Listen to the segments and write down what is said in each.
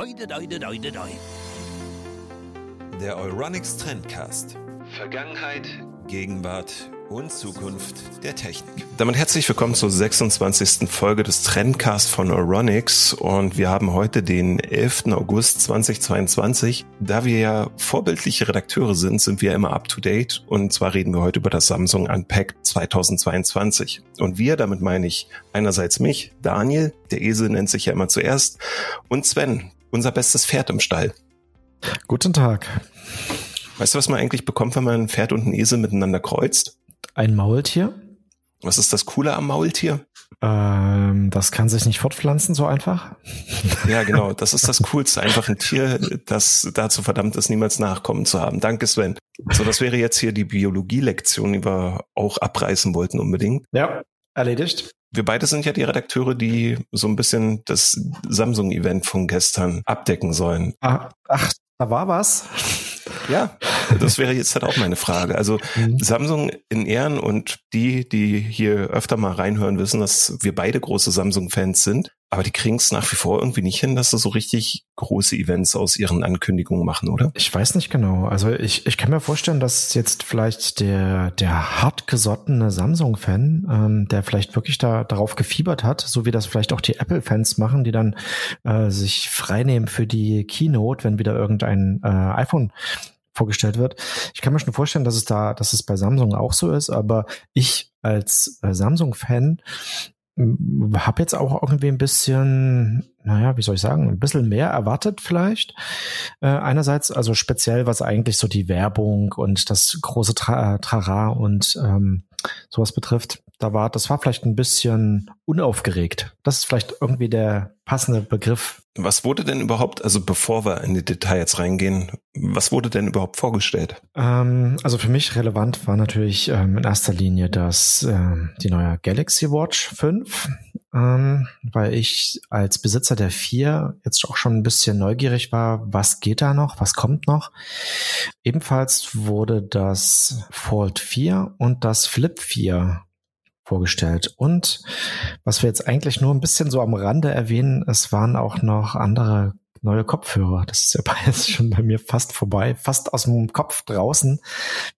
Oide, oide, oide, oide. Der Euronics Trendcast. Vergangenheit, Gegenwart und Zukunft der Technik. Damit herzlich willkommen zur 26. Folge des Trendcast von Euronics und wir haben heute den 11. August 2022. Da wir ja vorbildliche Redakteure sind, sind wir immer up to date und zwar reden wir heute über das Samsung Unpacked 2022. Und wir, damit meine ich einerseits mich, Daniel, der Esel nennt sich ja immer zuerst, und Sven, unser bestes Pferd im Stall. Guten Tag. Weißt du, was man eigentlich bekommt, wenn man ein Pferd und ein Esel miteinander kreuzt? Ein Maultier? Was ist das Coole am Maultier? Ähm, das kann sich nicht fortpflanzen so einfach. Ja, genau. Das ist das Coolste. Einfach ein Tier, das dazu verdammt ist, niemals Nachkommen zu haben. Danke, Sven. So, das wäre jetzt hier die Biologie-Lektion, die wir auch abreißen wollten unbedingt. Ja, erledigt. Wir beide sind ja die Redakteure, die so ein bisschen das Samsung-Event von gestern abdecken sollen. Ach, ach, da war was. Ja, das wäre jetzt halt auch meine Frage. Also mhm. Samsung in Ehren und die, die hier öfter mal reinhören, wissen, dass wir beide große Samsung-Fans sind. Aber die kriegen es nach wie vor irgendwie nicht hin, dass sie so richtig große Events aus ihren Ankündigungen machen, oder? Ich weiß nicht genau. Also ich, ich kann mir vorstellen, dass jetzt vielleicht der, der hartgesottene Samsung-Fan, ähm, der vielleicht wirklich da darauf gefiebert hat, so wie das vielleicht auch die Apple-Fans machen, die dann äh, sich freinehmen für die Keynote, wenn wieder irgendein äh, iPhone vorgestellt wird. Ich kann mir schon vorstellen, dass es da, dass es bei Samsung auch so ist, aber ich als äh, Samsung-Fan habe jetzt auch irgendwie ein bisschen, naja, wie soll ich sagen, ein bisschen mehr erwartet vielleicht. Äh, einerseits, also speziell, was eigentlich so die Werbung und das große Tra Trara und ähm, sowas betrifft, da war, das war vielleicht ein bisschen unaufgeregt. Das ist vielleicht irgendwie der passende Begriff. Was wurde denn überhaupt, also bevor wir in die Details reingehen, was wurde denn überhaupt vorgestellt? Ähm, also für mich relevant war natürlich ähm, in erster Linie das ähm, die neue Galaxy Watch 5, ähm, weil ich als Besitzer der 4 jetzt auch schon ein bisschen neugierig war, was geht da noch, was kommt noch. Ebenfalls wurde das Fold 4 und das Flip 4 vorgestellt. Und was wir jetzt eigentlich nur ein bisschen so am Rande erwähnen, es waren auch noch andere neue Kopfhörer. Das ist ja jetzt schon bei mir fast vorbei, fast aus dem Kopf draußen,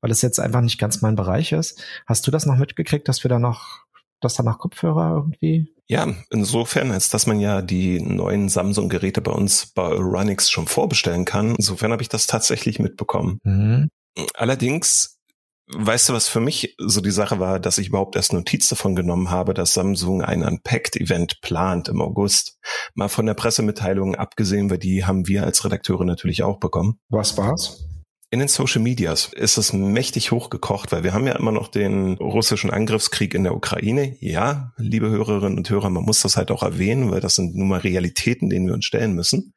weil es jetzt einfach nicht ganz mein Bereich ist. Hast du das noch mitgekriegt, dass wir da noch, dass da noch Kopfhörer irgendwie ja, insofern, als dass man ja die neuen Samsung-Geräte bei uns bei Euronix schon vorbestellen kann. Insofern habe ich das tatsächlich mitbekommen. Mhm. Allerdings Weißt du, was für mich so die Sache war, dass ich überhaupt erst Notiz davon genommen habe, dass Samsung ein Unpacked-Event plant im August. Mal von der Pressemitteilung abgesehen, weil die haben wir als Redakteure natürlich auch bekommen. Was war's? In den Social Medias ist es mächtig hochgekocht, weil wir haben ja immer noch den russischen Angriffskrieg in der Ukraine. Ja, liebe Hörerinnen und Hörer, man muss das halt auch erwähnen, weil das sind nun mal Realitäten, denen wir uns stellen müssen.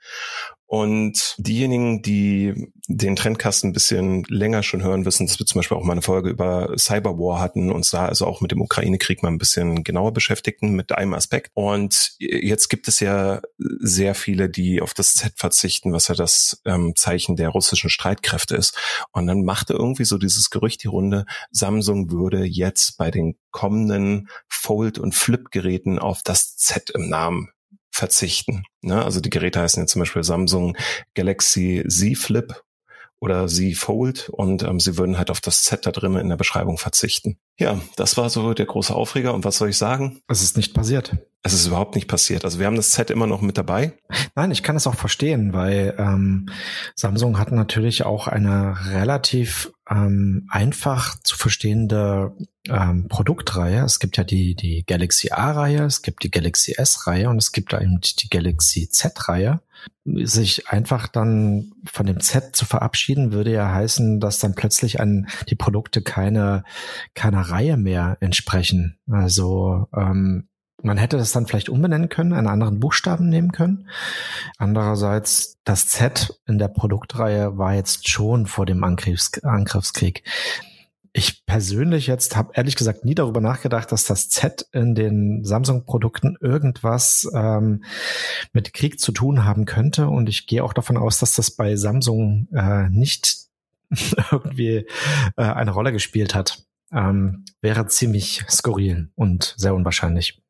Und diejenigen, die den Trendcast ein bisschen länger schon hören, wissen, dass wir zum Beispiel auch mal eine Folge über Cyberwar hatten, uns da also auch mit dem Ukraine-Krieg mal ein bisschen genauer beschäftigten mit einem Aspekt. Und jetzt gibt es ja sehr viele, die auf das Z verzichten, was ja das ähm, Zeichen der russischen Streitkräfte ist. Und dann machte irgendwie so dieses Gerücht die Runde, Samsung würde jetzt bei den kommenden Fold- und Flip-Geräten auf das Z im Namen verzichten. Ne? Also die Geräte heißen ja zum Beispiel Samsung Galaxy Z Flip oder Z Fold und ähm, sie würden halt auf das Z da drin in der Beschreibung verzichten. Ja, das war so der große Aufreger und was soll ich sagen? Es ist nicht passiert. Es ist überhaupt nicht passiert. Also wir haben das Z immer noch mit dabei. Nein, ich kann es auch verstehen, weil ähm, Samsung hat natürlich auch eine relativ ähm, einfach zu verstehende ähm, Produktreihe. Es gibt ja die, die Galaxy A-Reihe, es gibt die Galaxy S-Reihe und es gibt eben die Galaxy Z-Reihe. Sich einfach dann von dem Z zu verabschieden, würde ja heißen, dass dann plötzlich an die Produkte keine, keiner Reihe mehr entsprechen. Also ähm, man hätte das dann vielleicht umbenennen können, einen anderen Buchstaben nehmen können. Andererseits, das Z in der Produktreihe war jetzt schon vor dem Angriffs Angriffskrieg. Ich persönlich jetzt habe ehrlich gesagt nie darüber nachgedacht, dass das Z in den Samsung-Produkten irgendwas ähm, mit Krieg zu tun haben könnte. Und ich gehe auch davon aus, dass das bei Samsung äh, nicht irgendwie äh, eine Rolle gespielt hat. Ähm, wäre ziemlich skurril und sehr unwahrscheinlich.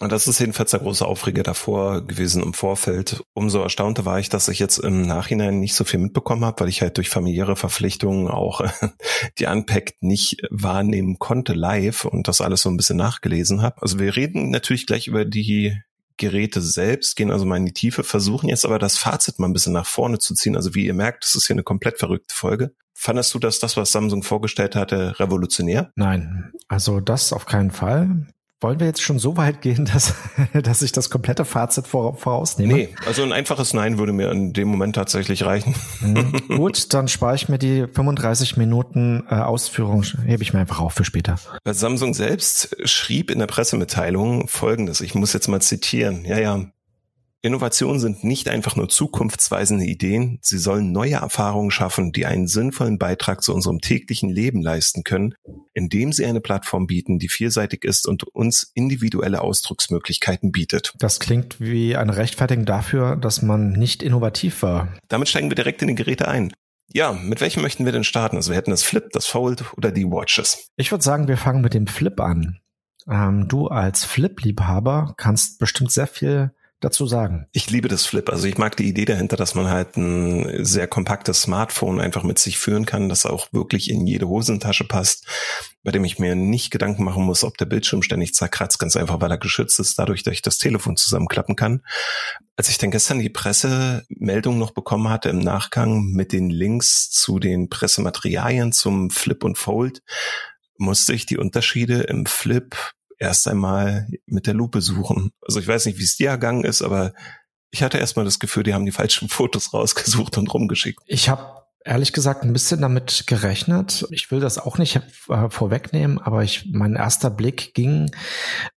Und das ist jedenfalls der große Aufreger davor gewesen im Vorfeld. Umso erstaunter war ich, dass ich jetzt im Nachhinein nicht so viel mitbekommen habe, weil ich halt durch familiäre Verpflichtungen auch die Unpacked nicht wahrnehmen konnte live und das alles so ein bisschen nachgelesen habe. Also wir reden natürlich gleich über die Geräte selbst, gehen also mal in die Tiefe, versuchen jetzt aber das Fazit mal ein bisschen nach vorne zu ziehen. Also wie ihr merkt, das ist hier eine komplett verrückte Folge. Fandest du, dass das, was Samsung vorgestellt hatte, revolutionär? Nein, also das auf keinen Fall. Wollen wir jetzt schon so weit gehen, dass, dass ich das komplette Fazit vor, vorausnehme? Nee, also ein einfaches Nein würde mir in dem Moment tatsächlich reichen. Mhm. Gut, dann spare ich mir die 35 Minuten äh, Ausführung, hebe ich mir einfach auf für später. Samsung selbst schrieb in der Pressemitteilung Folgendes, ich muss jetzt mal zitieren. Ja, ja, Innovationen sind nicht einfach nur zukunftsweisende Ideen, sie sollen neue Erfahrungen schaffen, die einen sinnvollen Beitrag zu unserem täglichen Leben leisten können, indem sie eine Plattform bieten, die vielseitig ist und uns individuelle Ausdrucksmöglichkeiten bietet. Das klingt wie eine Rechtfertigung dafür, dass man nicht innovativ war. Damit steigen wir direkt in die Geräte ein. Ja, mit welchem möchten wir denn starten? Also wir hätten das Flip, das Fold oder die Watches. Ich würde sagen, wir fangen mit dem Flip an. Ähm, du als Flip-Liebhaber kannst bestimmt sehr viel dazu sagen? Ich liebe das Flip. Also ich mag die Idee dahinter, dass man halt ein sehr kompaktes Smartphone einfach mit sich führen kann, das auch wirklich in jede Hosentasche passt, bei dem ich mir nicht Gedanken machen muss, ob der Bildschirm ständig zerkratzt, ganz einfach, weil er geschützt ist, dadurch, dass ich das Telefon zusammenklappen kann. Als ich dann gestern die Pressemeldung noch bekommen hatte im Nachgang mit den Links zu den Pressematerialien zum Flip und Fold, musste ich die Unterschiede im Flip erst einmal mit der Lupe suchen. Also ich weiß nicht, wie es dir ergangen ist, aber ich hatte erstmal das Gefühl, die haben die falschen Fotos rausgesucht und rumgeschickt. Ich habe ehrlich gesagt ein bisschen damit gerechnet. Ich will das auch nicht äh, vorwegnehmen, aber ich, mein erster Blick ging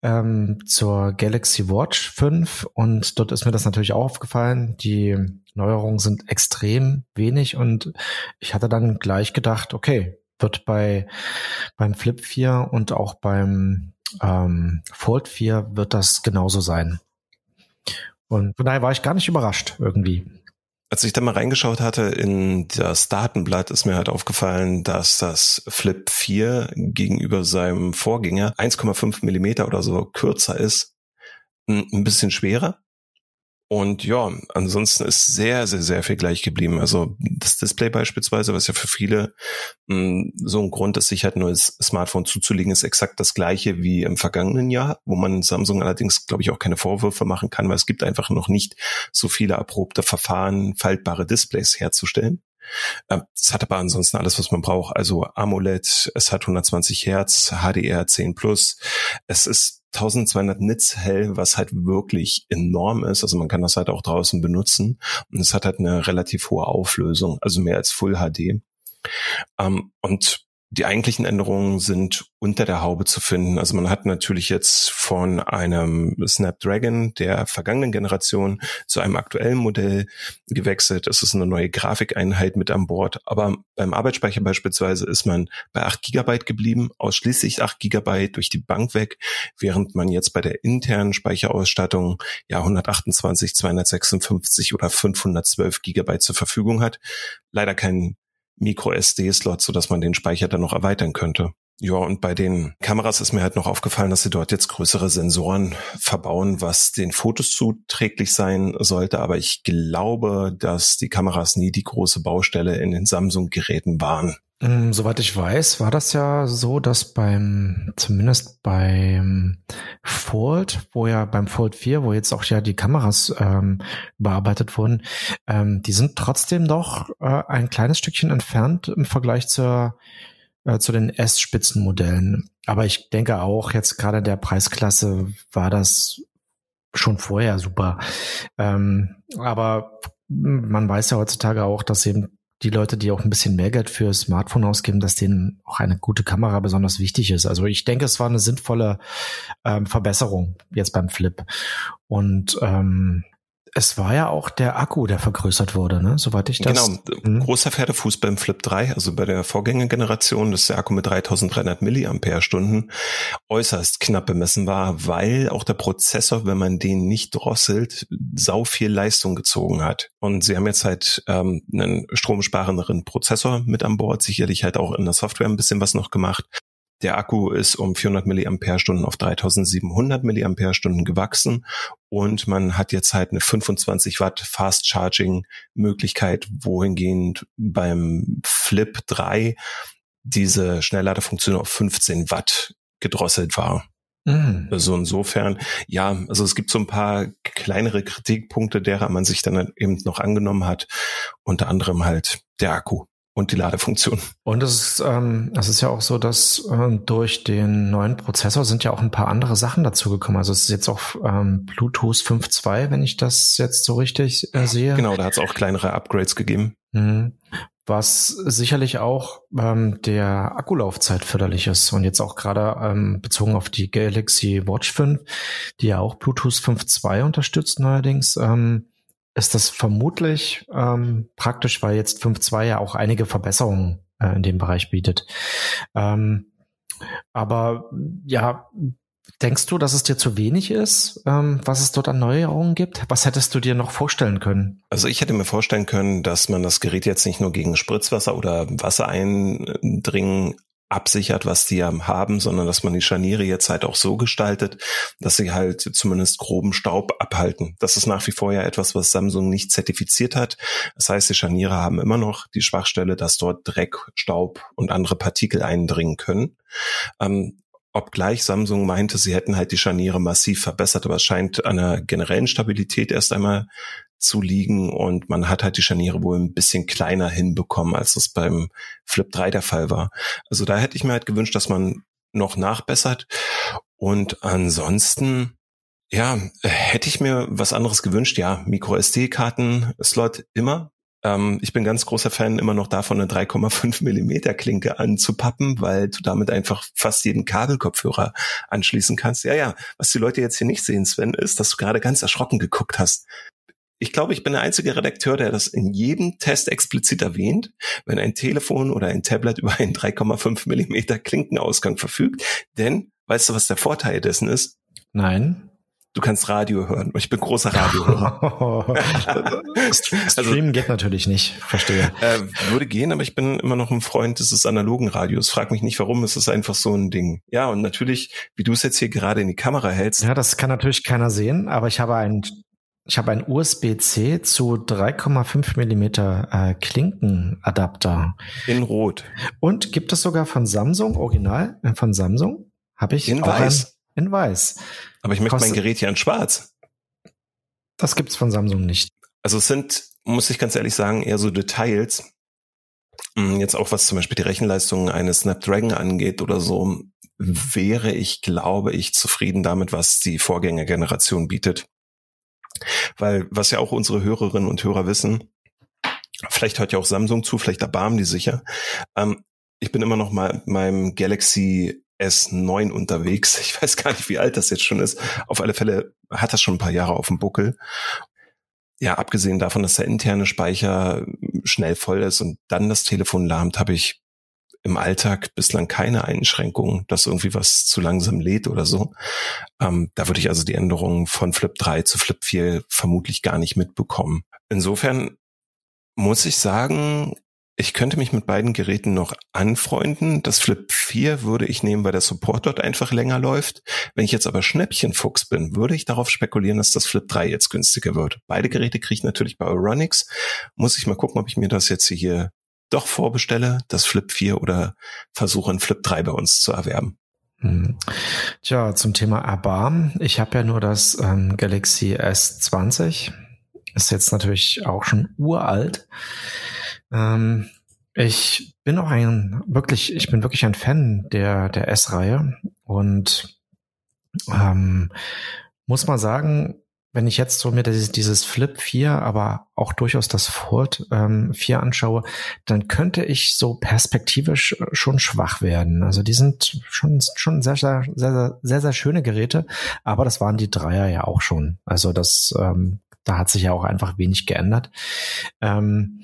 ähm, zur Galaxy Watch 5 und dort ist mir das natürlich auch aufgefallen. Die Neuerungen sind extrem wenig und ich hatte dann gleich gedacht, okay, wird bei beim Flip 4 und auch beim ähm, Fold 4 wird das genauso sein. Und von daher war ich gar nicht überrascht irgendwie. Als ich da mal reingeschaut hatte in das Datenblatt, ist mir halt aufgefallen, dass das Flip 4 gegenüber seinem Vorgänger 1,5 Millimeter oder so kürzer ist. Ein bisschen schwerer, und ja, ansonsten ist sehr, sehr, sehr viel gleich geblieben. Also das Display beispielsweise, was ja für viele mh, hm, so ein Grund ist, sich halt ein neues Smartphone zuzulegen, ist exakt das gleiche wie im vergangenen Jahr, wo man Samsung allerdings, glaube ich, auch keine Vorwürfe machen kann, weil es gibt einfach noch nicht so viele erprobte Verfahren, faltbare Displays herzustellen. Ähm, es hat aber ansonsten alles, was man braucht. Also AMOLED, es hat 120 Hertz, HDR 10 Plus. Es ist 1200 Nits hell, was halt wirklich enorm ist. Also man kann das halt auch draußen benutzen. Und es hat halt eine relativ hohe Auflösung, also mehr als Full HD. Ähm, und die eigentlichen Änderungen sind unter der Haube zu finden. Also man hat natürlich jetzt von einem Snapdragon der vergangenen Generation zu einem aktuellen Modell gewechselt. Es ist eine neue Grafikeinheit mit an Bord. Aber beim Arbeitsspeicher beispielsweise ist man bei 8 Gigabyte geblieben, ausschließlich 8 Gigabyte durch die Bank weg, während man jetzt bei der internen Speicherausstattung ja 128, 256 oder 512 Gigabyte zur Verfügung hat. Leider kein Micro-SD-Slot, so dass man den Speicher dann noch erweitern könnte. Ja, und bei den Kameras ist mir halt noch aufgefallen, dass sie dort jetzt größere Sensoren verbauen, was den Fotos zuträglich sein sollte. Aber ich glaube, dass die Kameras nie die große Baustelle in den Samsung-Geräten waren. Mm, soweit ich weiß, war das ja so, dass beim, zumindest beim Fold, wo ja beim Fold 4, wo jetzt auch ja die Kameras ähm, bearbeitet wurden, ähm, die sind trotzdem doch äh, ein kleines Stückchen entfernt im Vergleich zur, äh, zu den S-Spitzenmodellen. Aber ich denke auch, jetzt gerade der Preisklasse war das schon vorher super. Ähm, aber man weiß ja heutzutage auch, dass eben die Leute, die auch ein bisschen mehr Geld für Smartphone ausgeben, dass denen auch eine gute Kamera besonders wichtig ist. Also ich denke, es war eine sinnvolle ähm, Verbesserung jetzt beim Flip. Und ähm, es war ja auch der Akku, der vergrößert wurde, ne? Soweit ich das. Genau, hm. großer Pferdefuß beim Flip 3, also bei der Vorgängergeneration, dass der Akku mit 3300 Milliampere-Stunden äußerst knapp bemessen war, weil auch der Prozessor, wenn man den nicht drosselt, sau viel Leistung gezogen hat. Und sie haben jetzt halt ähm, einen stromsparenderen Prozessor mit an Bord, sicherlich halt auch in der Software ein bisschen was noch gemacht. Der Akku ist um 400 Milliampere-Stunden auf 3700 Milliampere-Stunden gewachsen und man hat jetzt halt eine 25 Watt Fast Charging Möglichkeit, wohingehend beim Flip 3 diese Schnellladefunktion auf 15 Watt gedrosselt war. Mhm. Also insofern, ja, also es gibt so ein paar kleinere Kritikpunkte, derer man sich dann eben noch angenommen hat. Unter anderem halt der Akku und die Ladefunktion. Und es ist, ähm, es ist ja auch so, dass äh, durch den neuen Prozessor sind ja auch ein paar andere Sachen dazugekommen. Also es ist jetzt auch ähm, Bluetooth 5.2, wenn ich das jetzt so richtig äh, sehe. Genau, da hat es auch kleinere Upgrades gegeben. Mhm was sicherlich auch ähm, der Akkulaufzeit förderlich ist und jetzt auch gerade ähm, bezogen auf die Galaxy Watch 5, die ja auch Bluetooth 5.2 unterstützt neuerdings, ähm, ist das vermutlich ähm, praktisch, weil jetzt 5.2 ja auch einige Verbesserungen äh, in dem Bereich bietet. Ähm, aber ja, Denkst du, dass es dir zu wenig ist, ähm, was es dort an Neuerungen gibt? Was hättest du dir noch vorstellen können? Also ich hätte mir vorstellen können, dass man das Gerät jetzt nicht nur gegen Spritzwasser oder Wassereindringen absichert, was die haben, sondern dass man die Scharniere jetzt halt auch so gestaltet, dass sie halt zumindest groben Staub abhalten. Das ist nach wie vor ja etwas, was Samsung nicht zertifiziert hat. Das heißt, die Scharniere haben immer noch die Schwachstelle, dass dort Dreck, Staub und andere Partikel eindringen können. Ähm, obgleich Samsung meinte, sie hätten halt die Scharniere massiv verbessert, aber es scheint an einer generellen Stabilität erst einmal zu liegen und man hat halt die Scharniere wohl ein bisschen kleiner hinbekommen, als es beim Flip 3 der Fall war. Also da hätte ich mir halt gewünscht, dass man noch nachbessert und ansonsten ja, hätte ich mir was anderes gewünscht. Ja, Micro SD-Karten-Slot immer. Ähm, ich bin ganz großer Fan immer noch davon, eine 3,5 Millimeter Klinke anzupappen, weil du damit einfach fast jeden Kabelkopfhörer anschließen kannst. Ja, ja, was die Leute jetzt hier nicht sehen, Sven, ist, dass du gerade ganz erschrocken geguckt hast. Ich glaube, ich bin der einzige Redakteur, der das in jedem Test explizit erwähnt, wenn ein Telefon oder ein Tablet über einen 3,5 Millimeter Klinkenausgang verfügt. Denn, weißt du, was der Vorteil dessen ist? Nein du kannst Radio hören. Ich bin großer Radiohörer. also, Streamen geht natürlich nicht, verstehe. Äh, würde gehen, aber ich bin immer noch ein Freund des analogen Radios. Frag mich nicht warum, es ist einfach so ein Ding. Ja, und natürlich, wie du es jetzt hier gerade in die Kamera hältst. Ja, das kann natürlich keiner sehen, aber ich habe ein ich habe ein USB-C zu 3,5 Millimeter äh, Klinkenadapter. In Rot. Und gibt es sogar von Samsung, original äh, von Samsung, habe ich in weiß. Ein, in weiß. Aber ich möchte mein Gerät ja in schwarz. Das gibt's von Samsung nicht. Also es sind, muss ich ganz ehrlich sagen, eher so Details. Hm, jetzt auch was zum Beispiel die Rechenleistung eines Snapdragon angeht oder so, wäre ich, glaube ich, zufrieden damit, was die Vorgängergeneration bietet. Weil, was ja auch unsere Hörerinnen und Hörer wissen, vielleicht hört ja auch Samsung zu, vielleicht erbarmen die sicher. Ähm, ich bin immer noch mal mit meinem Galaxy S9 unterwegs. Ich weiß gar nicht, wie alt das jetzt schon ist. Auf alle Fälle hat das schon ein paar Jahre auf dem Buckel. Ja, abgesehen davon, dass der interne Speicher schnell voll ist und dann das Telefon lahmt, habe ich im Alltag bislang keine Einschränkungen, dass irgendwie was zu langsam lädt oder so. Ähm, da würde ich also die Änderungen von Flip 3 zu Flip 4 vermutlich gar nicht mitbekommen. Insofern muss ich sagen, ich könnte mich mit beiden Geräten noch anfreunden. Das Flip 4 würde ich nehmen, weil der Support dort einfach länger läuft. Wenn ich jetzt aber Schnäppchenfuchs bin, würde ich darauf spekulieren, dass das Flip 3 jetzt günstiger wird. Beide Geräte kriege ich natürlich bei Euronics. Muss ich mal gucken, ob ich mir das jetzt hier doch vorbestelle, das Flip 4 oder versuche ein Flip 3 bei uns zu erwerben. Hm. Tja, zum Thema Erbarmen. Ich habe ja nur das ähm, Galaxy S20. Ist jetzt natürlich auch schon uralt. Ähm, ich bin auch ein wirklich, ich bin wirklich ein Fan der der S-Reihe und ähm, muss mal sagen, wenn ich jetzt so mir dieses, dieses Flip 4, aber auch durchaus das Ford ähm, 4 anschaue, dann könnte ich so perspektivisch schon schwach werden. Also die sind schon, schon sehr, sehr, sehr, sehr, sehr schöne Geräte, aber das waren die Dreier ja auch schon. Also das, ähm, da hat sich ja auch einfach wenig geändert. Ähm,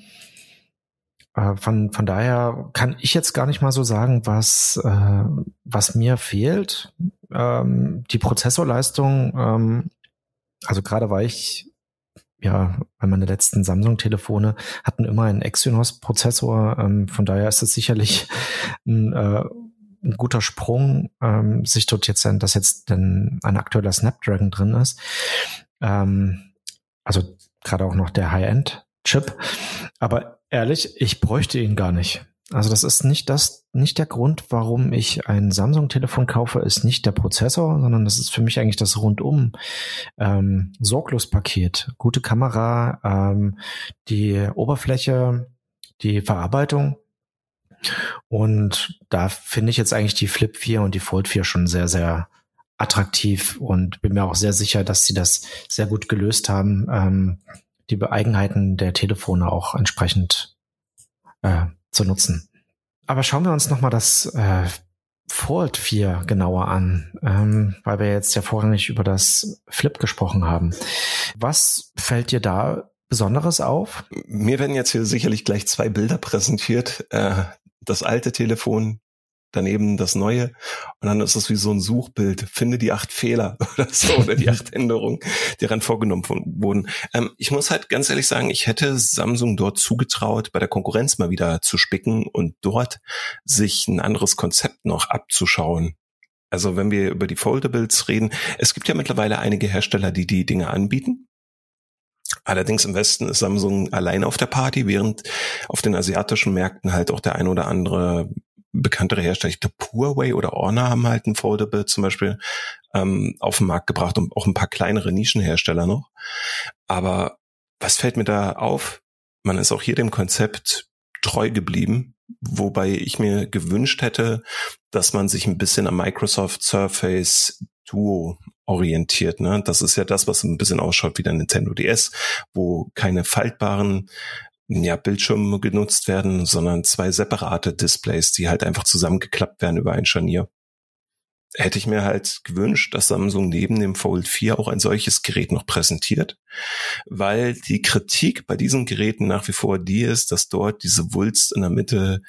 äh, von, von daher kann ich jetzt gar nicht mal so sagen, was, äh, was mir fehlt. Ähm, die Prozessorleistung, ähm, also gerade weil ich, ja, weil meine letzten Samsung-Telefone hatten immer einen Exynos-Prozessor, ähm, von daher ist es sicherlich ein, äh, ein guter Sprung, ähm, sich dort jetzt, dass jetzt denn ein aktueller Snapdragon drin ist. Ähm, also gerade auch noch der High-End-Chip. Aber ehrlich, ich bräuchte ihn gar nicht. Also das ist nicht das, nicht der Grund, warum ich ein Samsung-Telefon kaufe, ist nicht der Prozessor, sondern das ist für mich eigentlich das rundum ähm, Sorglos-Paket. Gute Kamera, ähm, die Oberfläche, die Verarbeitung. Und da finde ich jetzt eigentlich die Flip 4 und die Fold 4 schon sehr, sehr attraktiv und bin mir auch sehr sicher, dass sie das sehr gut gelöst haben, ähm, die Eigenheiten der Telefone auch entsprechend äh, zu nutzen. Aber schauen wir uns nochmal das äh, Fold 4 genauer an, ähm, weil wir jetzt ja vorrangig über das Flip gesprochen haben. Was fällt dir da Besonderes auf? Mir werden jetzt hier sicherlich gleich zwei Bilder präsentiert. Äh, das alte Telefon daneben das neue und dann ist es wie so ein Suchbild. Finde die acht Fehler oder so oder die acht Änderungen, die daran vorgenommen wurden. Ähm, ich muss halt ganz ehrlich sagen, ich hätte Samsung dort zugetraut, bei der Konkurrenz mal wieder zu spicken und dort sich ein anderes Konzept noch abzuschauen. Also wenn wir über die Foldables reden, es gibt ja mittlerweile einige Hersteller, die die Dinge anbieten. Allerdings im Westen ist Samsung allein auf der Party, während auf den asiatischen Märkten halt auch der ein oder andere bekanntere Hersteller, ich glaube Huawei oder Honor haben halt ein Foldable zum Beispiel ähm, auf den Markt gebracht und auch ein paar kleinere Nischenhersteller noch. Aber was fällt mir da auf? Man ist auch hier dem Konzept treu geblieben, wobei ich mir gewünscht hätte, dass man sich ein bisschen am Microsoft Surface Duo orientiert. Ne? Das ist ja das, was ein bisschen ausschaut wie der Nintendo DS, wo keine faltbaren ja, Bildschirme genutzt werden, sondern zwei separate Displays, die halt einfach zusammengeklappt werden über ein Scharnier. Hätte ich mir halt gewünscht, dass Samsung neben dem Fold 4 auch ein solches Gerät noch präsentiert, weil die Kritik bei diesen Geräten nach wie vor die ist, dass dort diese Wulst in der Mitte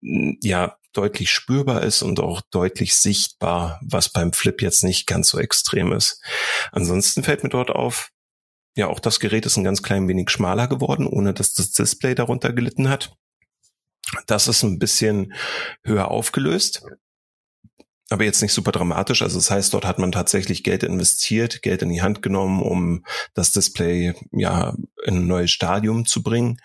ja deutlich spürbar ist und auch deutlich sichtbar, was beim Flip jetzt nicht ganz so extrem ist. Ansonsten fällt mir dort auf, ja, auch das Gerät ist ein ganz klein wenig schmaler geworden, ohne dass das Display darunter gelitten hat. Das ist ein bisschen höher aufgelöst, aber jetzt nicht super dramatisch. Also das heißt, dort hat man tatsächlich Geld investiert, Geld in die Hand genommen, um das Display ja in ein neues Stadium zu bringen.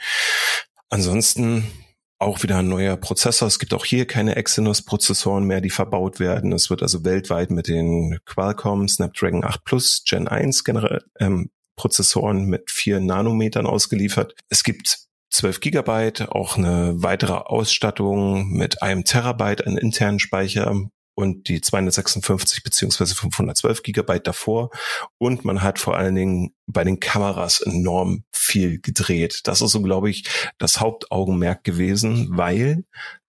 Ansonsten auch wieder ein neuer Prozessor. Es gibt auch hier keine Exynos-Prozessoren mehr, die verbaut werden. Es wird also weltweit mit den Qualcomm Snapdragon 8 Plus Gen 1 generell, ähm, Prozessoren mit vier Nanometern ausgeliefert. Es gibt 12 Gigabyte, auch eine weitere Ausstattung mit einem Terabyte an internen Speicher und die 256 beziehungsweise 512 Gigabyte davor. Und man hat vor allen Dingen bei den Kameras enorm viel gedreht. Das ist so, glaube ich, das Hauptaugenmerk gewesen, weil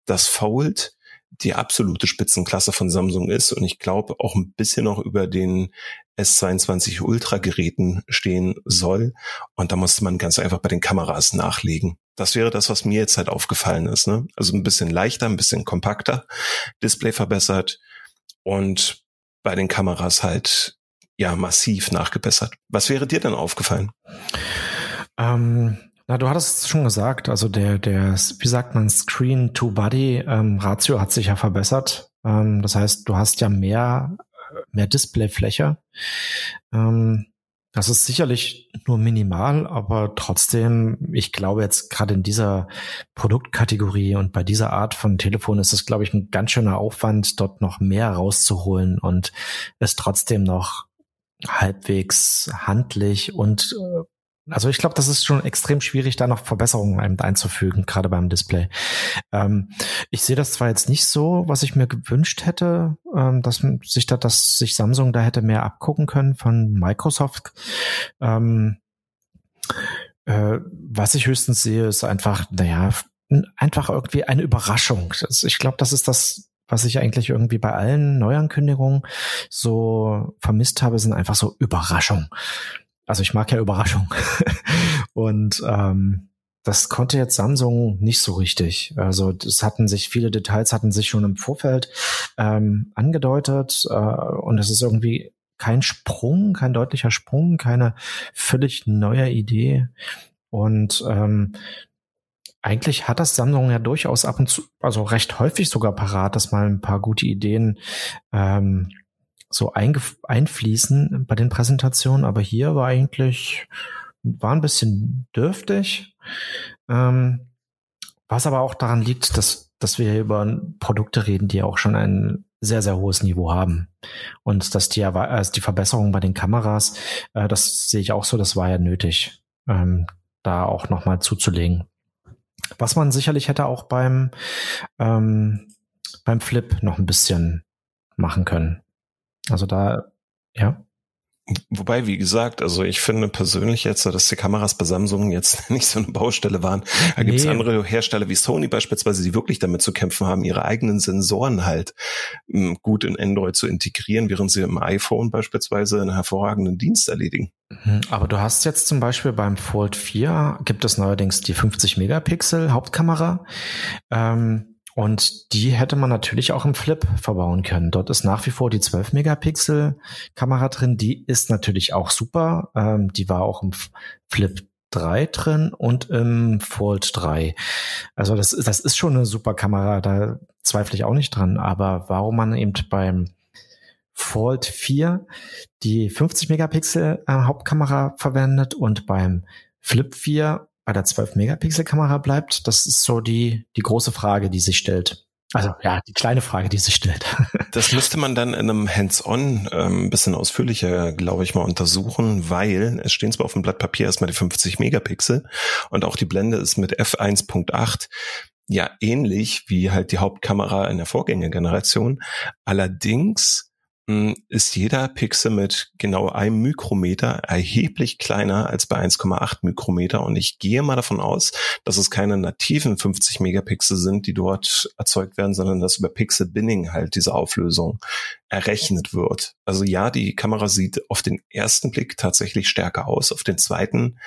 das Fold die absolute Spitzenklasse von Samsung ist und ich glaube auch ein bisschen noch über den S22 Ultra Geräten stehen soll. Und da musste man ganz einfach bei den Kameras nachlegen. Das wäre das, was mir jetzt halt aufgefallen ist. Ne? Also ein bisschen leichter, ein bisschen kompakter, Display verbessert und bei den Kameras halt ja massiv nachgebessert. Was wäre dir denn aufgefallen? Ähm, na, du hattest es schon gesagt, also der, der, wie sagt man, Screen-to-Body-Ratio ähm, hat sich ja verbessert. Ähm, das heißt, du hast ja mehr, mehr Displayfläche. Ähm, das ist sicherlich nur minimal, aber trotzdem, ich glaube jetzt gerade in dieser Produktkategorie und bei dieser Art von Telefon ist es, glaube ich, ein ganz schöner Aufwand, dort noch mehr rauszuholen und es trotzdem noch halbwegs handlich und äh, also ich glaube, das ist schon extrem schwierig, da noch Verbesserungen einzufügen, gerade beim Display. Ähm, ich sehe das zwar jetzt nicht so, was ich mir gewünscht hätte, ähm, dass sich da, dass sich Samsung da hätte mehr abgucken können von Microsoft. Ähm, äh, was ich höchstens sehe, ist einfach, naja, einfach irgendwie eine Überraschung. Ich glaube, das ist das, was ich eigentlich irgendwie bei allen Neuankündigungen so vermisst habe, sind einfach so Überraschungen. Also ich mag ja Überraschung. und ähm, das konnte jetzt Samsung nicht so richtig. Also es hatten sich, viele Details hatten sich schon im Vorfeld ähm, angedeutet äh, und es ist irgendwie kein Sprung, kein deutlicher Sprung, keine völlig neue Idee. Und ähm, eigentlich hat das Samsung ja durchaus ab und zu, also recht häufig sogar parat, dass mal ein paar gute Ideen ähm, so einfließen bei den Präsentationen. Aber hier war eigentlich, war ein bisschen dürftig. Ähm, was aber auch daran liegt, dass, dass wir hier über Produkte reden, die auch schon ein sehr, sehr hohes Niveau haben. Und dass die, äh, die Verbesserung bei den Kameras, äh, das sehe ich auch so, das war ja nötig, ähm, da auch nochmal zuzulegen. Was man sicherlich hätte auch beim, ähm, beim Flip noch ein bisschen machen können. Also da, ja. Wobei, wie gesagt, also ich finde persönlich jetzt, dass die Kameras bei Samsung jetzt nicht so eine Baustelle waren. Da nee. gibt es andere Hersteller wie Sony beispielsweise, die wirklich damit zu kämpfen haben, ihre eigenen Sensoren halt hm, gut in Android zu integrieren, während sie im iPhone beispielsweise einen hervorragenden Dienst erledigen. Mhm. Aber du hast jetzt zum Beispiel beim Fold 4 gibt es neuerdings die 50 Megapixel Hauptkamera. Ähm, und die hätte man natürlich auch im Flip verbauen können. Dort ist nach wie vor die 12 Megapixel Kamera drin. Die ist natürlich auch super. Ähm, die war auch im Flip 3 drin und im Fold 3. Also das, das ist schon eine super Kamera, da zweifle ich auch nicht dran. Aber warum man eben beim Fold 4 die 50 Megapixel äh, Hauptkamera verwendet und beim Flip 4 bei der 12-Megapixel-Kamera bleibt, das ist so die, die große Frage, die sich stellt. Also ja, die kleine Frage, die sich stellt. Das müsste man dann in einem Hands-on ähm, ein bisschen ausführlicher, glaube ich, mal untersuchen, weil es stehen zwar auf dem Blatt Papier erstmal die 50 Megapixel und auch die Blende ist mit f1.8 ja ähnlich wie halt die Hauptkamera in der Vorgängergeneration. Allerdings ist jeder Pixel mit genau einem Mikrometer erheblich kleiner als bei 1,8 Mikrometer. Und ich gehe mal davon aus, dass es keine nativen 50 Megapixel sind, die dort erzeugt werden, sondern dass über Pixel Binning halt diese Auflösung errechnet wird. Also ja, die Kamera sieht auf den ersten Blick tatsächlich stärker aus. Auf den zweiten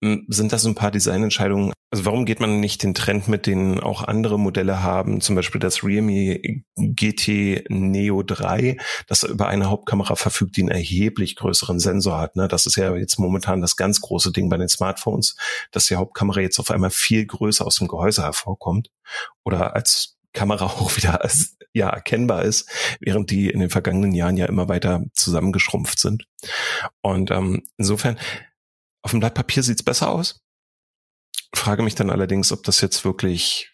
sind das ein paar Designentscheidungen? Also warum geht man nicht den Trend mit, den auch andere Modelle haben, zum Beispiel das Realme GT Neo 3, das über eine Hauptkamera verfügt, die einen erheblich größeren Sensor hat. Ne? Das ist ja jetzt momentan das ganz große Ding bei den Smartphones, dass die Hauptkamera jetzt auf einmal viel größer aus dem Gehäuse hervorkommt oder als Kamera auch wieder als, ja erkennbar ist, während die in den vergangenen Jahren ja immer weiter zusammengeschrumpft sind. Und ähm, insofern auf dem Blatt Papier sieht's besser aus. Frage mich dann allerdings, ob das jetzt wirklich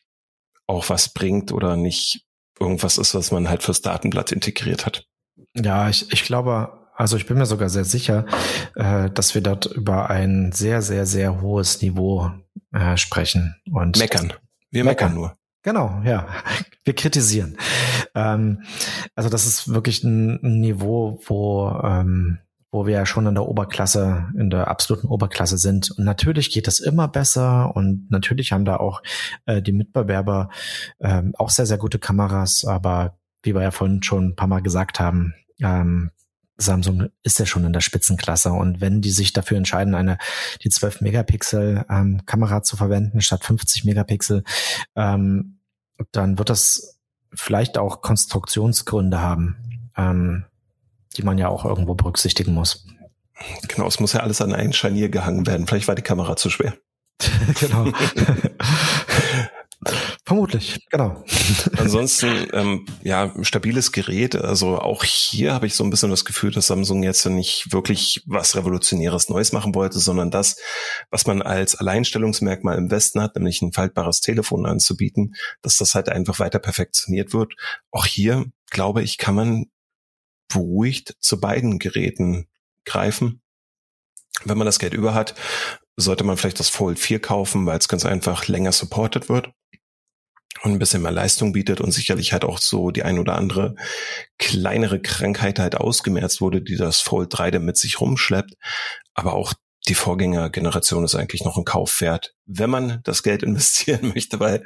auch was bringt oder nicht irgendwas ist, was man halt fürs Datenblatt integriert hat. Ja, ich, ich glaube, also ich bin mir sogar sehr sicher, äh, dass wir dort über ein sehr, sehr, sehr hohes Niveau äh, sprechen. Und meckern. Wir meckern, meckern nur. Genau, ja. Wir kritisieren. Ähm, also das ist wirklich ein, ein Niveau, wo ähm, wo wir ja schon in der Oberklasse, in der absoluten Oberklasse sind. Und natürlich geht es immer besser und natürlich haben da auch äh, die Mitbewerber äh, auch sehr, sehr gute Kameras, aber wie wir ja vorhin schon ein paar Mal gesagt haben, ähm, Samsung ist ja schon in der Spitzenklasse und wenn die sich dafür entscheiden, eine die 12 Megapixel ähm, Kamera zu verwenden statt 50 Megapixel, ähm, dann wird das vielleicht auch Konstruktionsgründe haben. Ähm, die man ja auch irgendwo berücksichtigen muss. Genau, es muss ja alles an ein Scharnier gehangen werden. Vielleicht war die Kamera zu schwer. genau. Vermutlich, genau. Ansonsten, ähm, ja, stabiles Gerät. Also auch hier habe ich so ein bisschen das Gefühl, dass Samsung jetzt nicht wirklich was Revolutionäres Neues machen wollte, sondern das, was man als Alleinstellungsmerkmal im Westen hat, nämlich ein faltbares Telefon anzubieten, dass das halt einfach weiter perfektioniert wird. Auch hier, glaube ich, kann man beruhigt zu beiden Geräten greifen. Wenn man das Geld über hat, sollte man vielleicht das Fold 4 kaufen, weil es ganz einfach länger supported wird und ein bisschen mehr Leistung bietet und sicherlich halt auch so die ein oder andere kleinere Krankheit halt ausgemerzt wurde, die das Fold 3 dann mit sich rumschleppt. Aber auch die Vorgängergeneration ist eigentlich noch ein Kauf wert, wenn man das Geld investieren möchte, weil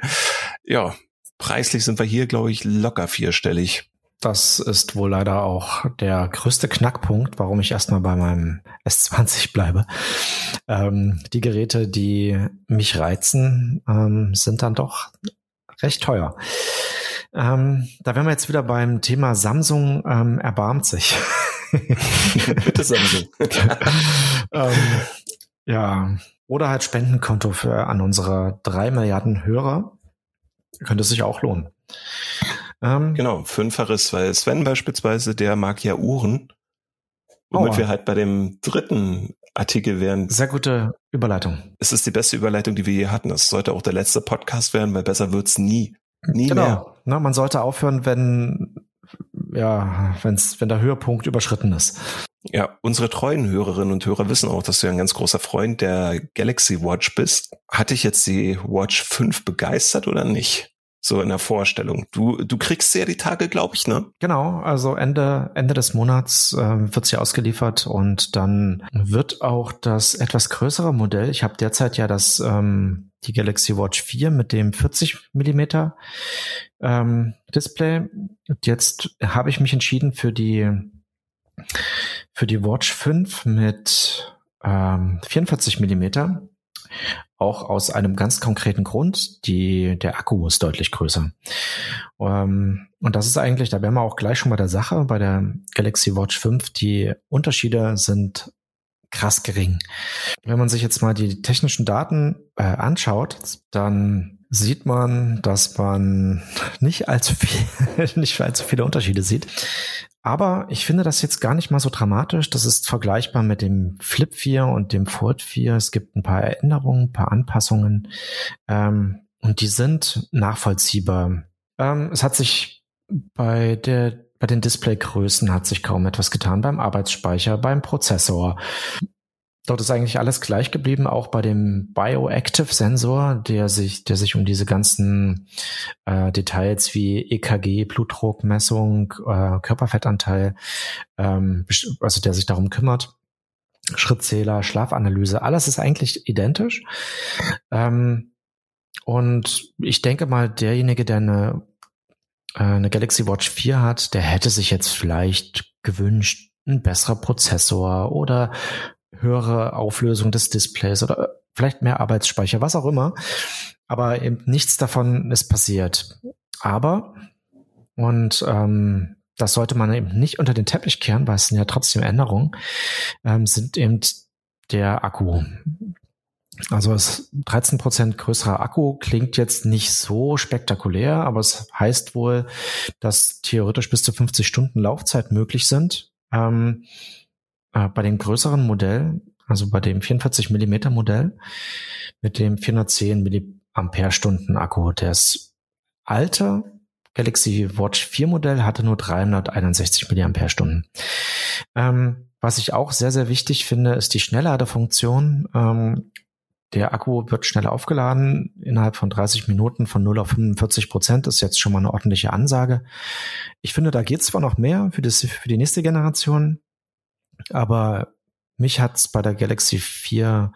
ja, preislich sind wir hier, glaube ich, locker vierstellig. Das ist wohl leider auch der größte Knackpunkt, warum ich erstmal bei meinem S20 bleibe. Ähm, die Geräte, die mich reizen, ähm, sind dann doch recht teuer. Ähm, da wären wir jetzt wieder beim Thema Samsung ähm, erbarmt sich. Bitte Samsung. ähm, ja, Oder halt Spendenkonto für an unsere drei Milliarden Hörer. Könnte sich auch lohnen. Ähm, genau, fünffaches, weil Sven beispielsweise, der mag ja Uhren. Womit oh. wir halt bei dem dritten Artikel wären. Sehr gute Überleitung. Es ist die beste Überleitung, die wir je hatten. Es sollte auch der letzte Podcast werden, weil besser wird's nie. Nie genau. mehr. Na, man sollte aufhören, wenn, ja, wenn's, wenn der Höhepunkt überschritten ist. Ja, unsere treuen Hörerinnen und Hörer wissen auch, dass du ja ein ganz großer Freund der Galaxy Watch bist. Hat dich jetzt die Watch 5 begeistert oder nicht? So in der Vorstellung. Du, du kriegst ja die Tage, glaube ich, ne? Genau, also Ende, Ende des Monats äh, wird sie ausgeliefert und dann wird auch das etwas größere Modell, ich habe derzeit ja das ähm, die Galaxy Watch 4 mit dem 40 Millimeter ähm, Display. Jetzt habe ich mich entschieden für die für die Watch 5 mit ähm, 44 Millimeter auch aus einem ganz konkreten Grund. Die, der Akku ist deutlich größer. Ähm, und das ist eigentlich, da wären wir auch gleich schon bei der Sache, bei der Galaxy Watch 5. Die Unterschiede sind krass gering. Wenn man sich jetzt mal die technischen Daten äh, anschaut, dann sieht man, dass man nicht allzu viel, nicht allzu viele Unterschiede sieht. Aber ich finde das jetzt gar nicht mal so dramatisch. Das ist vergleichbar mit dem Flip 4 und dem Fold 4. Es gibt ein paar Erinnerungen, ein paar Anpassungen. Ähm, und die sind nachvollziehbar. Ähm, es hat sich bei der bei den Displaygrößen hat sich kaum etwas getan beim Arbeitsspeicher, beim Prozessor. Dort ist eigentlich alles gleich geblieben, auch bei dem Bioactive-Sensor, der sich, der sich um diese ganzen äh, Details wie EKG, Blutdruckmessung, äh, Körperfettanteil, ähm, also der sich darum kümmert. Schrittzähler, Schlafanalyse, alles ist eigentlich identisch. Ähm, und ich denke mal, derjenige, der eine, äh, eine Galaxy Watch 4 hat, der hätte sich jetzt vielleicht gewünscht, ein besserer Prozessor oder höhere Auflösung des Displays oder vielleicht mehr Arbeitsspeicher, was auch immer. Aber eben nichts davon ist passiert. Aber, und ähm, das sollte man eben nicht unter den Teppich kehren, weil es sind ja trotzdem Änderungen, ähm, sind eben der Akku. Also es 13% größerer Akku klingt jetzt nicht so spektakulär, aber es heißt wohl, dass theoretisch bis zu 50 Stunden Laufzeit möglich sind. Ähm, äh, bei dem größeren Modell, also bei dem 44 Millimeter Modell mit dem 410 Milliampere-Stunden Akku, das alte Galaxy Watch 4 Modell hatte nur 361 Milliampere-Stunden. Ähm, was ich auch sehr, sehr wichtig finde, ist die Schnellladefunktion. Ähm, der Akku wird schnell aufgeladen. Innerhalb von 30 Minuten von 0 auf 45 Prozent ist jetzt schon mal eine ordentliche Ansage. Ich finde, da geht zwar noch mehr für, das, für die nächste Generation, aber mich hat's bei der Galaxy 4,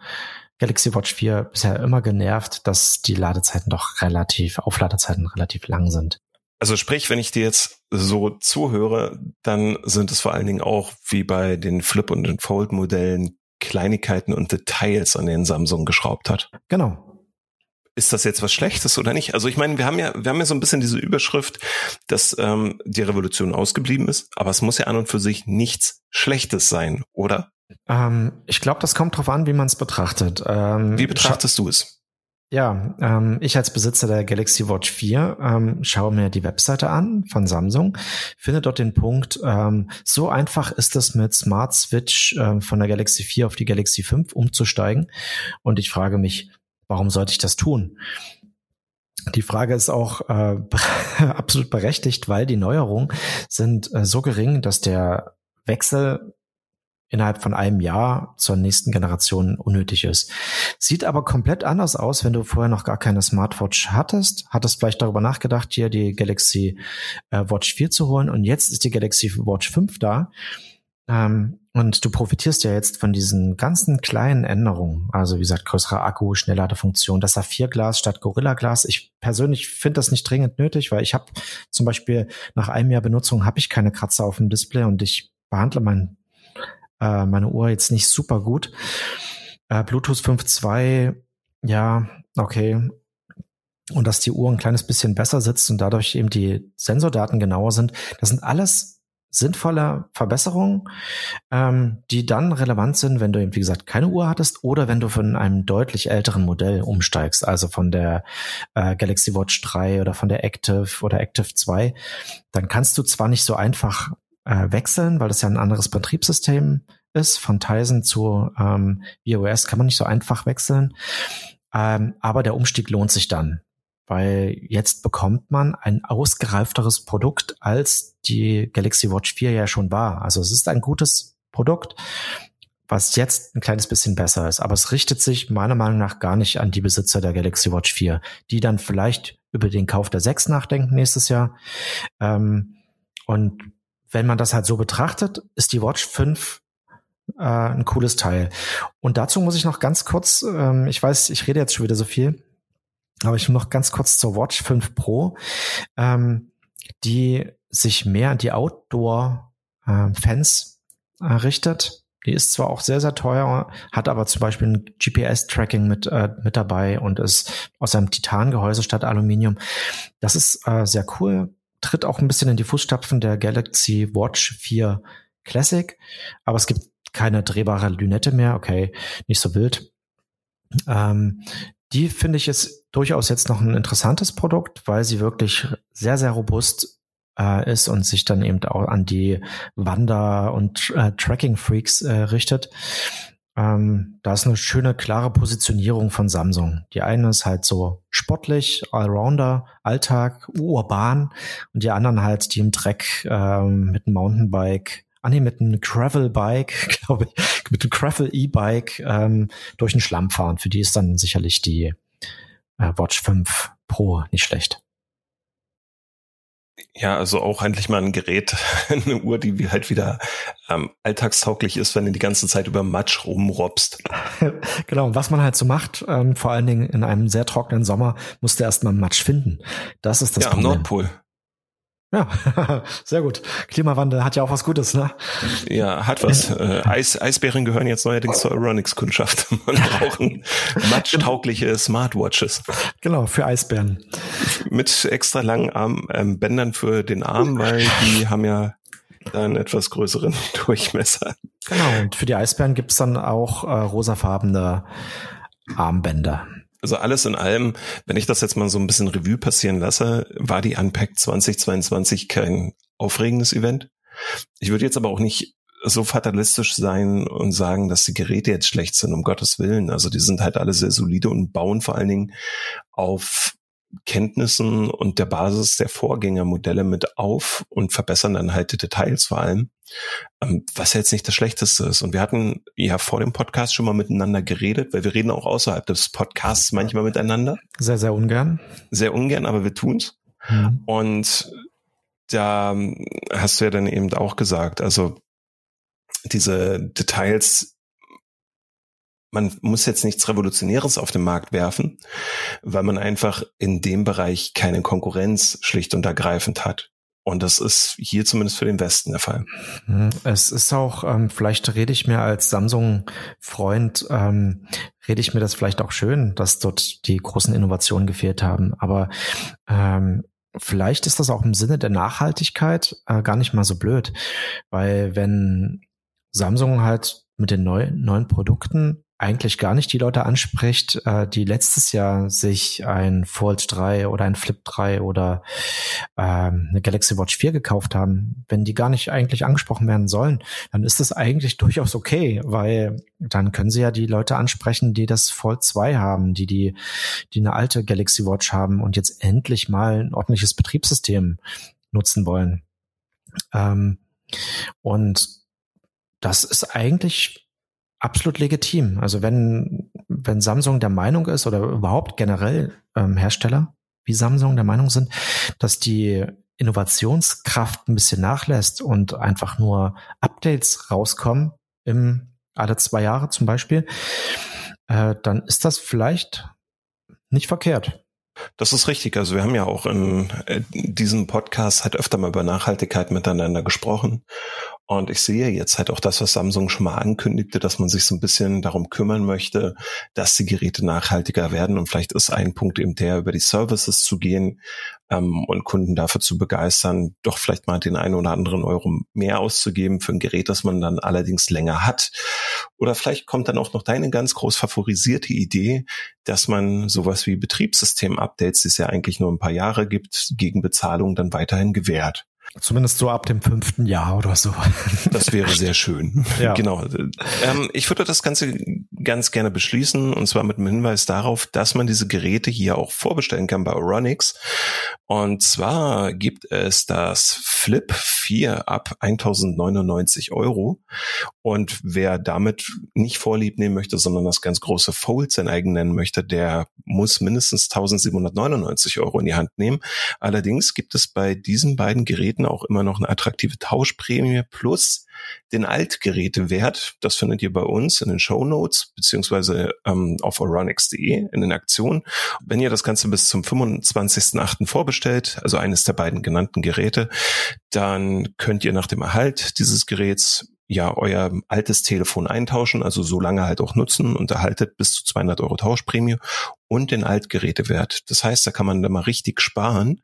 Galaxy Watch 4 bisher immer genervt, dass die Ladezeiten doch relativ, Aufladezeiten relativ lang sind. Also sprich, wenn ich dir jetzt so zuhöre, dann sind es vor allen Dingen auch wie bei den Flip- und den Fold-Modellen Kleinigkeiten und Details, an denen Samsung geschraubt hat. Genau ist das jetzt was Schlechtes oder nicht? Also ich meine, wir haben ja, wir haben ja so ein bisschen diese Überschrift, dass ähm, die Revolution ausgeblieben ist, aber es muss ja an und für sich nichts Schlechtes sein, oder? Ähm, ich glaube, das kommt drauf an, wie man es betrachtet. Ähm, wie betrachtest du es? Ja, ähm, ich als Besitzer der Galaxy Watch 4 ähm, schaue mir die Webseite an von Samsung, finde dort den Punkt, ähm, so einfach ist es mit Smart Switch ähm, von der Galaxy 4 auf die Galaxy 5 umzusteigen. Und ich frage mich, Warum sollte ich das tun? Die Frage ist auch äh, absolut berechtigt, weil die Neuerungen sind äh, so gering, dass der Wechsel innerhalb von einem Jahr zur nächsten Generation unnötig ist. Sieht aber komplett anders aus, wenn du vorher noch gar keine Smartwatch hattest, hattest vielleicht darüber nachgedacht, hier die Galaxy äh, Watch 4 zu holen und jetzt ist die Galaxy Watch 5 da. Ähm, und du profitierst ja jetzt von diesen ganzen kleinen Änderungen. Also wie gesagt, größerer Akku, Schnellladefunktion, das Saphirglas statt Gorilla-Glas. Ich persönlich finde das nicht dringend nötig, weil ich habe zum Beispiel nach einem Jahr Benutzung habe ich keine Kratzer auf dem Display und ich behandle mein, äh, meine Uhr jetzt nicht super gut. Äh, Bluetooth 5.2, ja, okay. Und dass die Uhr ein kleines bisschen besser sitzt und dadurch eben die Sensordaten genauer sind, das sind alles sinnvolle Verbesserungen, ähm, die dann relevant sind, wenn du eben, wie gesagt, keine Uhr hattest oder wenn du von einem deutlich älteren Modell umsteigst, also von der äh, Galaxy Watch 3 oder von der Active oder Active 2, dann kannst du zwar nicht so einfach äh, wechseln, weil das ja ein anderes Betriebssystem ist. Von Tizen zu ähm, iOS kann man nicht so einfach wechseln. Ähm, aber der Umstieg lohnt sich dann weil jetzt bekommt man ein ausgereifteres Produkt, als die Galaxy Watch 4 ja schon war. Also es ist ein gutes Produkt, was jetzt ein kleines bisschen besser ist. Aber es richtet sich meiner Meinung nach gar nicht an die Besitzer der Galaxy Watch 4, die dann vielleicht über den Kauf der 6 nachdenken nächstes Jahr. Ähm, und wenn man das halt so betrachtet, ist die Watch 5 äh, ein cooles Teil. Und dazu muss ich noch ganz kurz, ähm, ich weiß, ich rede jetzt schon wieder so viel, aber ich noch ganz kurz zur Watch 5 Pro, ähm, die sich mehr an die Outdoor-Fans äh, richtet. Die ist zwar auch sehr, sehr teuer, hat aber zum Beispiel ein GPS-Tracking mit, äh, mit dabei und ist aus einem Titangehäuse statt Aluminium. Das ist äh, sehr cool, tritt auch ein bisschen in die Fußstapfen der Galaxy Watch 4 Classic, aber es gibt keine drehbare Lünette mehr, okay, nicht so wild. Ähm, die finde ich jetzt durchaus jetzt noch ein interessantes Produkt, weil sie wirklich sehr, sehr robust äh, ist und sich dann eben auch an die Wander- und äh, Tracking-Freaks äh, richtet. Ähm, da ist eine schöne, klare Positionierung von Samsung. Die eine ist halt so sportlich, Allrounder, Alltag, urban und die anderen halt, die im Dreck ähm, mit einem Mountainbike ah nee, mit einem Gravel-Bike, glaube ich, mit einem Gravel-E-Bike ähm, durch den Schlamm fahren. Für die ist dann sicherlich die äh, Watch 5 Pro nicht schlecht. Ja, also auch endlich mal ein Gerät, eine Uhr, die halt wieder ähm, alltagstauglich ist, wenn du die ganze Zeit über Matsch rumrobst. genau, und was man halt so macht, ähm, vor allen Dingen in einem sehr trockenen Sommer, musst du erstmal Matsch finden. Das ist das ja, Problem. am Nordpol. Ja, sehr gut. Klimawandel hat ja auch was Gutes, ne? Ja, hat was. Äh, Eis, Eisbären gehören jetzt neuerdings zur Aeronix-Kundschaft. Man braucht matchtaugliche Smartwatches. Genau, für Eisbären. Mit extra langen Arm, ähm, Bändern für den Arm, weil die haben ja einen etwas größeren Durchmesser. Genau, und für die Eisbären gibt's dann auch äh, rosafarbene Armbänder. Also alles in allem, wenn ich das jetzt mal so ein bisschen Revue passieren lasse, war die Unpack 2022 kein aufregendes Event. Ich würde jetzt aber auch nicht so fatalistisch sein und sagen, dass die Geräte jetzt schlecht sind, um Gottes Willen. Also die sind halt alle sehr solide und bauen vor allen Dingen auf Kenntnissen und der Basis der Vorgängermodelle mit auf und verbessern dann halt die Details vor allem, ähm, was jetzt nicht das Schlechteste ist. Und wir hatten ja vor dem Podcast schon mal miteinander geredet, weil wir reden auch außerhalb des Podcasts manchmal miteinander. Sehr, sehr ungern. Sehr ungern, aber wir tun's. Mhm. Und da hast du ja dann eben auch gesagt, also diese Details man muss jetzt nichts Revolutionäres auf den Markt werfen, weil man einfach in dem Bereich keine Konkurrenz schlicht und ergreifend hat. Und das ist hier zumindest für den Westen der Fall. Hm, es ist auch, ähm, vielleicht rede ich mir als Samsung-Freund, ähm, rede ich mir das vielleicht auch schön, dass dort die großen Innovationen gefehlt haben. Aber ähm, vielleicht ist das auch im Sinne der Nachhaltigkeit äh, gar nicht mal so blöd. Weil wenn Samsung halt mit den neu, neuen Produkten eigentlich gar nicht die Leute anspricht, äh, die letztes Jahr sich ein Fold 3 oder ein Flip 3 oder ähm, eine Galaxy Watch 4 gekauft haben, wenn die gar nicht eigentlich angesprochen werden sollen, dann ist das eigentlich durchaus okay, weil dann können sie ja die Leute ansprechen, die das Fold 2 haben, die die, die eine alte Galaxy Watch haben und jetzt endlich mal ein ordentliches Betriebssystem nutzen wollen. Ähm, und das ist eigentlich absolut legitim. Also wenn, wenn Samsung der Meinung ist oder überhaupt generell ähm, Hersteller wie Samsung der Meinung sind, dass die Innovationskraft ein bisschen nachlässt und einfach nur Updates rauskommen im alle zwei Jahre zum Beispiel, äh, dann ist das vielleicht nicht verkehrt. Das ist richtig. Also wir haben ja auch in, in äh, diesem Podcast halt öfter mal über Nachhaltigkeit miteinander gesprochen. Und ich sehe jetzt halt auch das, was Samsung schon mal ankündigte, dass man sich so ein bisschen darum kümmern möchte, dass die Geräte nachhaltiger werden. Und vielleicht ist ein Punkt eben der, über die Services zu gehen. ähm, und Kunden dafür zu begeistern, doch vielleicht mal den einen oder anderen Euro mehr auszugeben für ein Gerät, das man dann allerdings länger hat. Oder vielleicht kommt dann auch noch deine ganz groß favorisierte Idee, dass man sowas wie Betriebssystem-Updates, die es ja eigentlich nur ein paar Jahre gibt, gegen Bezahlung dann weiterhin gewährt. Zumindest so ab dem fünften Jahr oder so. Das wäre sehr schön. Ja. Genau. Ähm, ich würde das Ganze ganz gerne beschließen und zwar mit dem Hinweis darauf, dass man diese Geräte hier auch vorbestellen kann bei Oronix. Und zwar gibt es das Flip 4 ab 1099 Euro. Und wer damit nicht Vorlieb nehmen möchte, sondern das ganz große Fold sein eigen nennen möchte, der muss mindestens 1799 Euro in die Hand nehmen. Allerdings gibt es bei diesen beiden Geräten auch immer noch eine attraktive Tauschprämie plus den Altgerätewert. Das findet ihr bei uns in den Show Notes beziehungsweise ähm, auf oronix.de in den Aktionen. Wenn ihr das Ganze bis zum 25.08. vorbestellt, also eines der beiden genannten Geräte, dann könnt ihr nach dem Erhalt dieses Geräts ja euer altes Telefon eintauschen, also so lange halt auch nutzen und erhaltet bis zu 200 Euro Tauschprämie und den Altgerätewert. Das heißt, da kann man da mal richtig sparen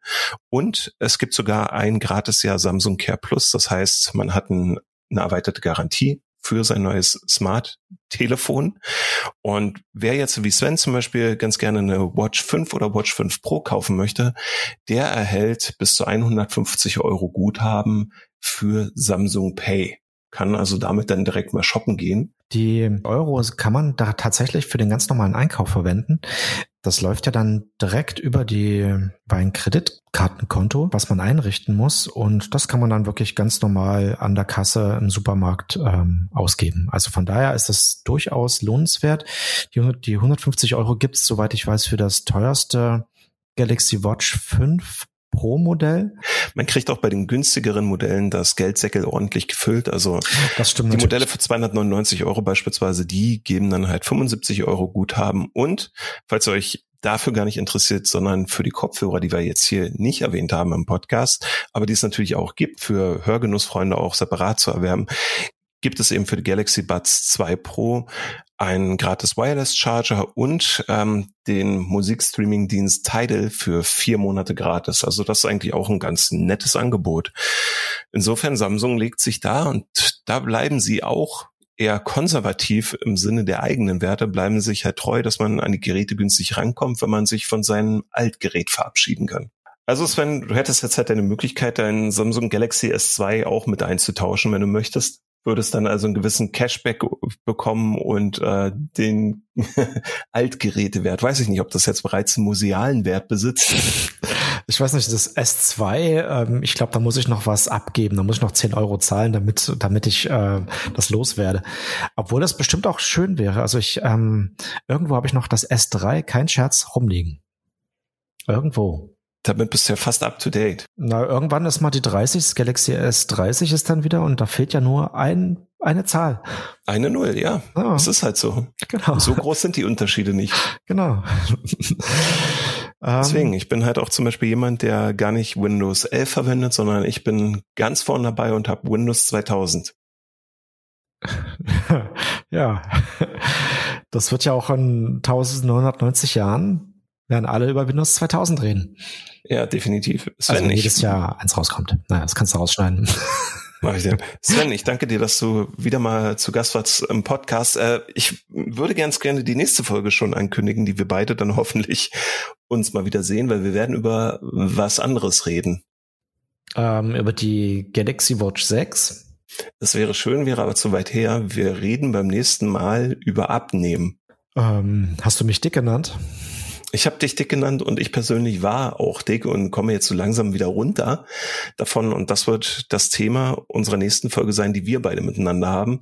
und es gibt sogar ein Gratisjahr Samsung Care Plus. Das heißt, man hat ein, eine erweiterte Garantie für sein neues Smart-Telefon. Und wer jetzt wie Sven zum Beispiel ganz gerne eine Watch 5 oder Watch 5 Pro kaufen möchte, der erhält bis zu 150 Euro Guthaben für Samsung Pay kann also damit dann direkt mal shoppen gehen. Die Euros kann man da tatsächlich für den ganz normalen Einkauf verwenden. Das läuft ja dann direkt über die bei ein Kreditkartenkonto, was man einrichten muss. Und das kann man dann wirklich ganz normal an der Kasse im Supermarkt ähm, ausgeben. Also von daher ist das durchaus lohnenswert. Die, die 150 Euro gibt's, soweit ich weiß, für das teuerste Galaxy Watch 5 Pro-Modell. Man kriegt auch bei den günstigeren Modellen das Geldsäckel ordentlich gefüllt. Also das stimmt die natürlich. Modelle für 299 Euro beispielsweise, die geben dann halt 75 Euro Guthaben. Und falls ihr euch dafür gar nicht interessiert, sondern für die Kopfhörer, die wir jetzt hier nicht erwähnt haben im Podcast, aber die es natürlich auch gibt, für Hörgenussfreunde auch separat zu erwerben, gibt es eben für die Galaxy Buds 2 Pro einen gratis Wireless Charger und ähm, den Musikstreaming-Dienst Tidal für vier Monate gratis. Also das ist eigentlich auch ein ganz nettes Angebot. Insofern Samsung legt sich da und da bleiben sie auch eher konservativ im Sinne der eigenen Werte, bleiben sich halt treu, dass man an die Geräte günstig rankommt, wenn man sich von seinem Altgerät verabschieden kann. Also Sven, du hättest jetzt halt eine Möglichkeit, deinen Samsung Galaxy S2 auch mit einzutauschen, wenn du möchtest würdest dann also einen gewissen Cashback bekommen und äh, den Altgerätewert. Weiß ich nicht, ob das jetzt bereits einen musealen Wert besitzt. Ich weiß nicht, das S2, ähm, ich glaube, da muss ich noch was abgeben, da muss ich noch 10 Euro zahlen, damit, damit ich äh, das loswerde. Obwohl das bestimmt auch schön wäre. Also ich, ähm, irgendwo habe ich noch das S3, kein Scherz, rumliegen. Irgendwo. Damit bist du ja fast up to date. Na, irgendwann ist mal die 30, das Galaxy S30 ist dann wieder und da fehlt ja nur ein, eine Zahl. Eine Null, ja. ja. Das ist halt so. Genau. So groß sind die Unterschiede nicht. Genau. Deswegen, ähm. ich bin halt auch zum Beispiel jemand, der gar nicht Windows 11 verwendet, sondern ich bin ganz vorne dabei und habe Windows 2000. ja, das wird ja auch in 1990 Jahren werden alle über Windows 2000 reden. Ja, definitiv. Sven, also jedes Jahr eins rauskommt. Naja, das kannst du rausschneiden. Mach ich dir. Sven, ich danke dir, dass du wieder mal zu Gast warst im Podcast. Äh, ich würde ganz gerne die nächste Folge schon ankündigen, die wir beide dann hoffentlich uns mal wieder sehen, weil wir werden über was anderes reden. Ähm, über die Galaxy Watch 6. Das wäre schön, wäre aber zu weit her. Wir reden beim nächsten Mal über Abnehmen. Ähm, hast du mich dick genannt? Ich habe dich dick genannt und ich persönlich war auch dick und komme jetzt so langsam wieder runter davon. Und das wird das Thema unserer nächsten Folge sein, die wir beide miteinander haben.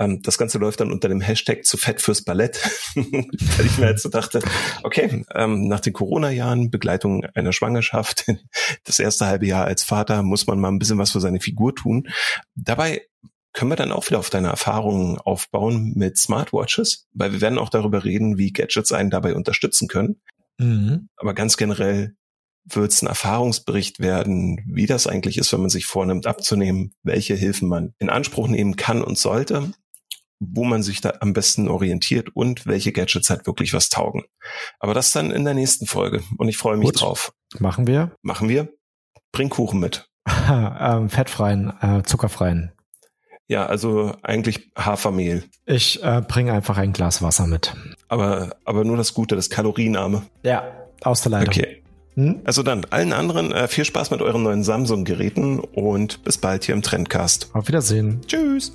Ähm, das Ganze läuft dann unter dem Hashtag zu fett fürs Ballett, weil ich mir jetzt so dachte, okay, ähm, nach den Corona-Jahren, Begleitung einer Schwangerschaft, das erste halbe Jahr als Vater, muss man mal ein bisschen was für seine Figur tun. Dabei können wir dann auch wieder auf deine Erfahrungen aufbauen mit Smartwatches, weil wir werden auch darüber reden, wie Gadgets einen dabei unterstützen können. Mhm. Aber ganz generell wird es ein Erfahrungsbericht werden, wie das eigentlich ist, wenn man sich vornimmt abzunehmen, welche Hilfen man in Anspruch nehmen kann und sollte, wo man sich da am besten orientiert und welche Gadgets halt wirklich was taugen. Aber das dann in der nächsten Folge und ich freue mich Gut. drauf. Machen wir? Machen wir. Bring Kuchen mit. ähm, fettfreien, äh, zuckerfreien. Ja, also eigentlich Hafermehl. Ich äh, bringe einfach ein Glas Wasser mit. Aber, aber nur das Gute, das Kalorienarme. Ja, aus der Leitung. Okay. Hm? Also dann, allen anderen äh, viel Spaß mit euren neuen Samsung-Geräten und bis bald hier im Trendcast. Auf Wiedersehen. Tschüss.